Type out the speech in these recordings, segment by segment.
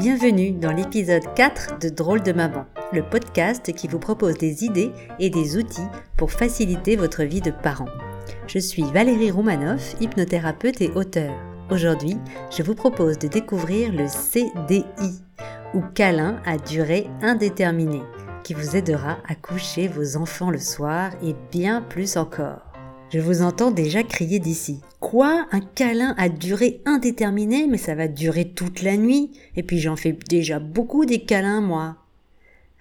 Bienvenue dans l'épisode 4 de Drôle de Maman, le podcast qui vous propose des idées et des outils pour faciliter votre vie de parent. Je suis Valérie Roumanoff, hypnothérapeute et auteur. Aujourd'hui, je vous propose de découvrir le CDI, ou câlin à durée indéterminée, qui vous aidera à coucher vos enfants le soir et bien plus encore. Je vous entends déjà crier d'ici. Quoi? Un câlin à durée indéterminée? Mais ça va durer toute la nuit Et puis j'en fais déjà beaucoup des câlins, moi.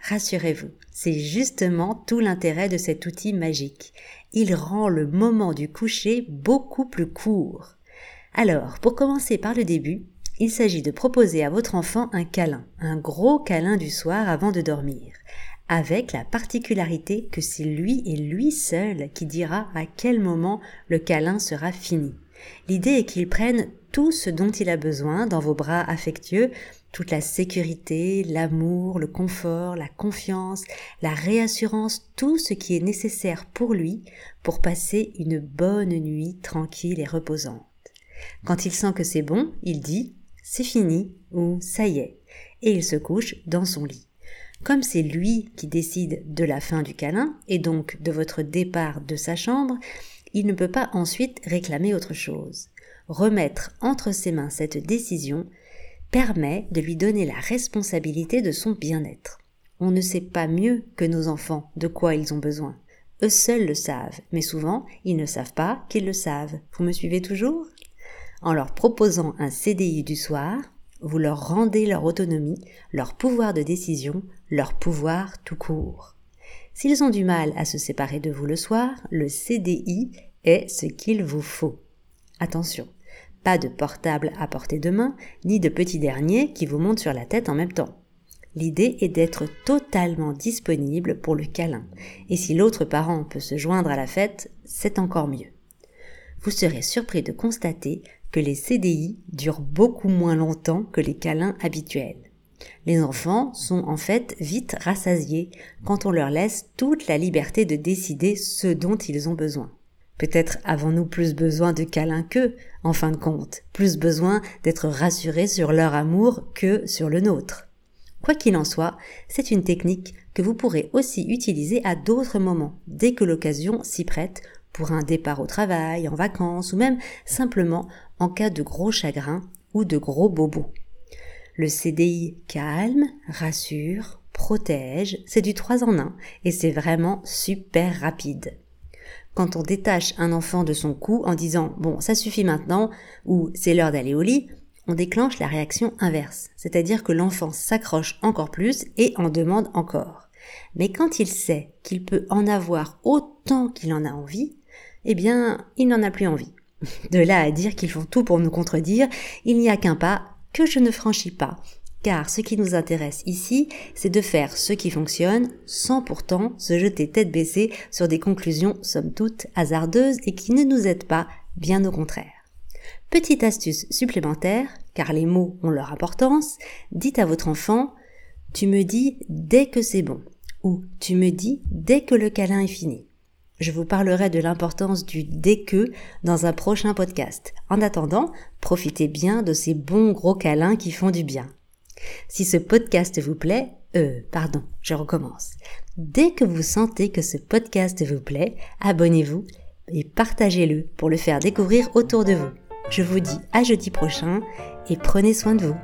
Rassurez-vous, c'est justement tout l'intérêt de cet outil magique. Il rend le moment du coucher beaucoup plus court. Alors, pour commencer par le début, il s'agit de proposer à votre enfant un câlin, un gros câlin du soir avant de dormir avec la particularité que c'est lui et lui seul qui dira à quel moment le câlin sera fini. L'idée est qu'il prenne tout ce dont il a besoin dans vos bras affectueux, toute la sécurité, l'amour, le confort, la confiance, la réassurance, tout ce qui est nécessaire pour lui pour passer une bonne nuit tranquille et reposante. Quand il sent que c'est bon, il dit c'est fini ou ça y est, et il se couche dans son lit. Comme c'est lui qui décide de la fin du câlin et donc de votre départ de sa chambre, il ne peut pas ensuite réclamer autre chose. Remettre entre ses mains cette décision permet de lui donner la responsabilité de son bien-être. On ne sait pas mieux que nos enfants de quoi ils ont besoin. Eux seuls le savent, mais souvent ils ne savent pas qu'ils le savent. Vous me suivez toujours? En leur proposant un CDI du soir, vous leur rendez leur autonomie, leur pouvoir de décision, leur pouvoir tout court. S'ils ont du mal à se séparer de vous le soir, le CDI est ce qu'il vous faut. Attention, pas de portable à portée de main, ni de petit dernier qui vous monte sur la tête en même temps. L'idée est d'être totalement disponible pour le câlin, et si l'autre parent peut se joindre à la fête, c'est encore mieux. Vous serez surpris de constater que les CDI durent beaucoup moins longtemps que les câlins habituels. Les enfants sont en fait vite rassasiés quand on leur laisse toute la liberté de décider ce dont ils ont besoin. Peut-être avons-nous plus besoin de câlins qu'eux, en fin de compte, plus besoin d'être rassurés sur leur amour que sur le nôtre. Quoi qu'il en soit, c'est une technique que vous pourrez aussi utiliser à d'autres moments, dès que l'occasion s'y prête, pour un départ au travail, en vacances ou même simplement en cas de gros chagrin ou de gros bobos. Le CDI calme, rassure, protège, c'est du 3 en 1 et c'est vraiment super rapide. Quand on détache un enfant de son cou en disant bon ça suffit maintenant ou c'est l'heure d'aller au lit, on déclenche la réaction inverse, c'est-à-dire que l'enfant s'accroche encore plus et en demande encore. Mais quand il sait qu'il peut en avoir autant qu'il en a envie, eh bien, il n'en a plus envie. De là à dire qu'ils font tout pour nous contredire, il n'y a qu'un pas que je ne franchis pas. Car ce qui nous intéresse ici, c'est de faire ce qui fonctionne sans pourtant se jeter tête baissée sur des conclusions somme toute hasardeuses et qui ne nous aident pas, bien au contraire. Petite astuce supplémentaire, car les mots ont leur importance, dites à votre enfant Tu me dis dès que c'est bon ou Tu me dis dès que le câlin est fini. Je vous parlerai de l'importance du dès que dans un prochain podcast. En attendant, profitez bien de ces bons gros câlins qui font du bien. Si ce podcast vous plaît, euh, pardon, je recommence. Dès que vous sentez que ce podcast vous plaît, abonnez-vous et partagez-le pour le faire découvrir autour de vous. Je vous dis à jeudi prochain et prenez soin de vous.